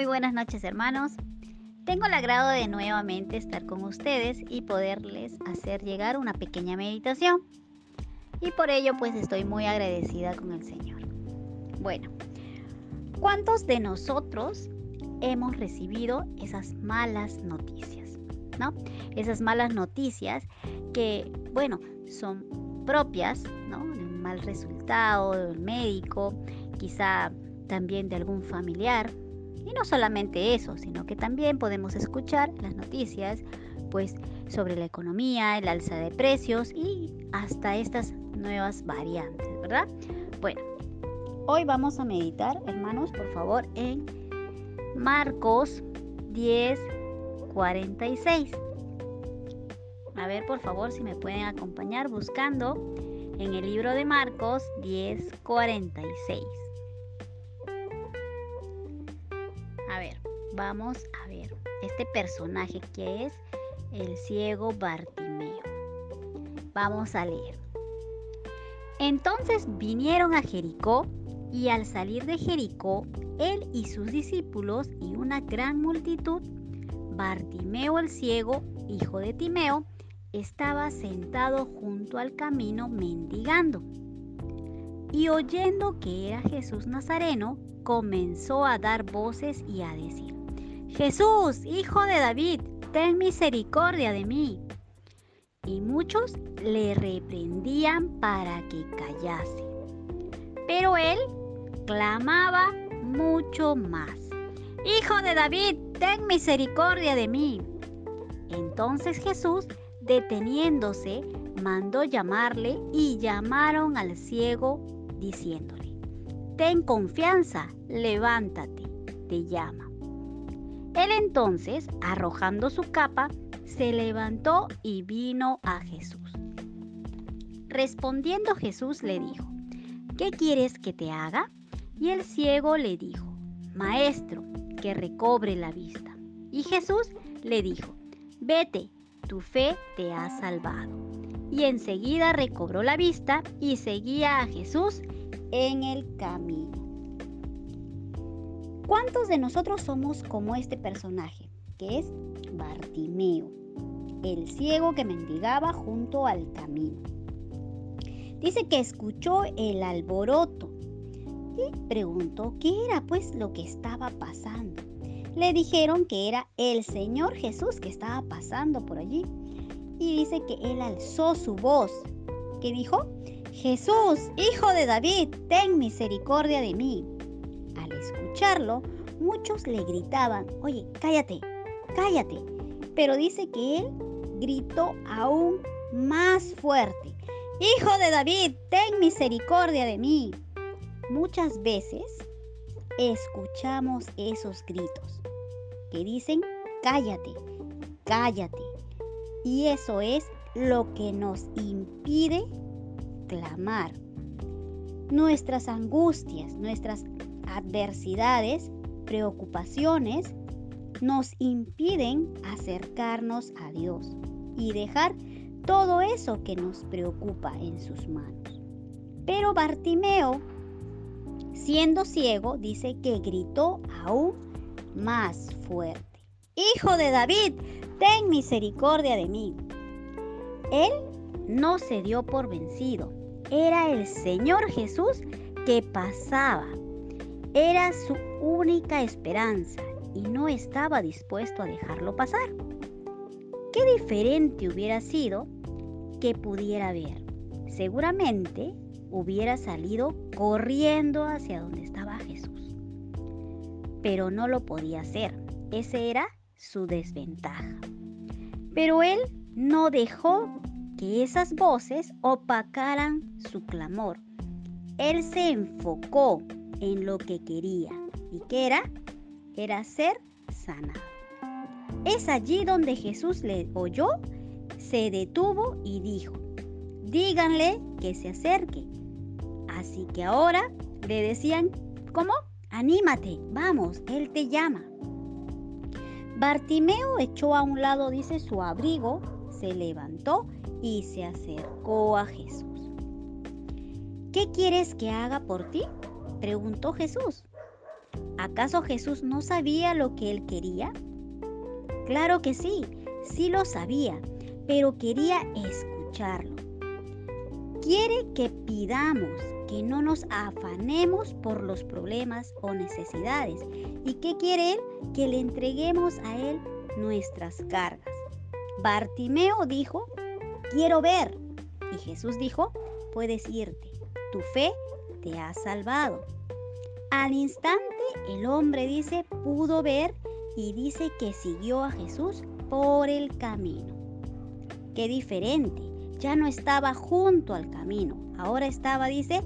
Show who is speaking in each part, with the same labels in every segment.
Speaker 1: Muy buenas noches hermanos. Tengo el agrado de nuevamente estar con ustedes y poderles hacer llegar una pequeña meditación. Y por ello pues estoy muy agradecida con el Señor. Bueno, ¿cuántos de nosotros hemos recibido esas malas noticias? ¿No? Esas malas noticias que, bueno, son propias, ¿no? De un mal resultado del médico, quizá también de algún familiar. Y no solamente eso, sino que también podemos escuchar las noticias pues sobre la economía, el alza de precios y hasta estas nuevas variantes, ¿verdad? Bueno, hoy vamos a meditar, hermanos, por favor, en Marcos 10, 46. A ver, por favor, si me pueden acompañar buscando en el libro de Marcos 10, 46. Vamos a ver este personaje que es el ciego Bartimeo. Vamos a leer. Entonces vinieron a Jericó y al salir de Jericó, él y sus discípulos y una gran multitud, Bartimeo el ciego, hijo de Timeo, estaba sentado junto al camino mendigando. Y oyendo que era Jesús Nazareno, comenzó a dar voces y a decir, Jesús, hijo de David, ten misericordia de mí. Y muchos le reprendían para que callase. Pero él clamaba mucho más, Hijo de David, ten misericordia de mí. Entonces Jesús, deteniéndose, mandó llamarle y llamaron al ciego diciéndole, Ten confianza, levántate, te llama. Él entonces, arrojando su capa, se levantó y vino a Jesús. Respondiendo Jesús le dijo, ¿qué quieres que te haga? Y el ciego le dijo, Maestro, que recobre la vista. Y Jesús le dijo, vete, tu fe te ha salvado. Y enseguida recobró la vista y seguía a Jesús en el camino. ¿Cuántos de nosotros somos como este personaje, que es Bartimeo, el ciego que mendigaba junto al camino? Dice que escuchó el alboroto y preguntó qué era pues lo que estaba pasando. Le dijeron que era el Señor Jesús que estaba pasando por allí. Y dice que él alzó su voz. que dijo? Jesús, hijo de David, ten misericordia de mí. Escucharlo, muchos le gritaban, oye, cállate, cállate. Pero dice que él gritó aún más fuerte. Hijo de David, ten misericordia de mí. Muchas veces escuchamos esos gritos que dicen, cállate, cállate. Y eso es lo que nos impide clamar. Nuestras angustias, nuestras adversidades, preocupaciones nos impiden acercarnos a Dios y dejar todo eso que nos preocupa en sus manos. Pero Bartimeo, siendo ciego, dice que gritó aún más fuerte. Hijo de David, ten misericordia de mí. Él no se dio por vencido. Era el Señor Jesús que pasaba. Era su única esperanza y no estaba dispuesto a dejarlo pasar. Qué diferente hubiera sido que pudiera ver. Seguramente hubiera salido corriendo hacia donde estaba Jesús. Pero no lo podía hacer. Ese era su desventaja. Pero él no dejó que esas voces opacaran su clamor. Él se enfocó en lo que quería. ¿Y qué era? Era ser sanado. Es allí donde Jesús le oyó, se detuvo y dijo, díganle que se acerque. Así que ahora le decían, ¿cómo? Anímate, vamos, Él te llama. Bartimeo echó a un lado, dice, su abrigo, se levantó y se acercó a Jesús. ¿Qué quieres que haga por ti? Preguntó Jesús. ¿Acaso Jesús no sabía lo que él quería? Claro que sí, sí lo sabía, pero quería escucharlo. Quiere que pidamos, que no nos afanemos por los problemas o necesidades. ¿Y qué quiere Él? Que le entreguemos a Él nuestras cargas. Bartimeo dijo, quiero ver. Y Jesús dijo, puedes irte, tu fe te ha salvado. Al instante el hombre dice, pudo ver y dice que siguió a Jesús por el camino. Qué diferente, ya no estaba junto al camino, ahora estaba, dice,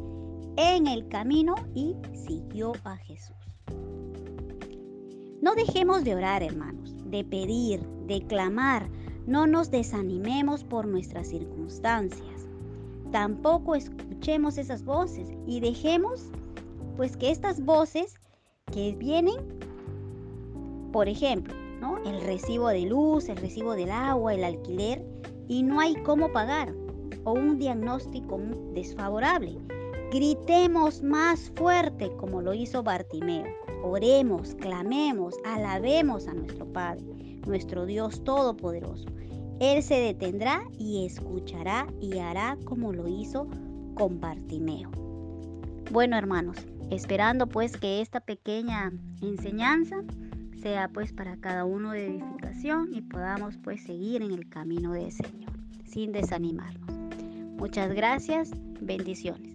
Speaker 1: en el camino y siguió a Jesús. No dejemos de orar, hermanos, de pedir, de clamar, no nos desanimemos por nuestras circunstancias. Tampoco escuchemos esas voces y dejemos pues que estas voces que vienen, por ejemplo, ¿no? el recibo de luz, el recibo del agua, el alquiler, y no hay cómo pagar, o un diagnóstico desfavorable. Gritemos más fuerte como lo hizo Bartimeo. Oremos, clamemos, alabemos a nuestro Padre, nuestro Dios Todopoderoso. Él se detendrá y escuchará y hará como lo hizo con Bartimeo. Bueno, hermanos, esperando pues que esta pequeña enseñanza sea pues para cada uno de edificación y podamos pues seguir en el camino del Señor sin desanimarnos. Muchas gracias, bendiciones.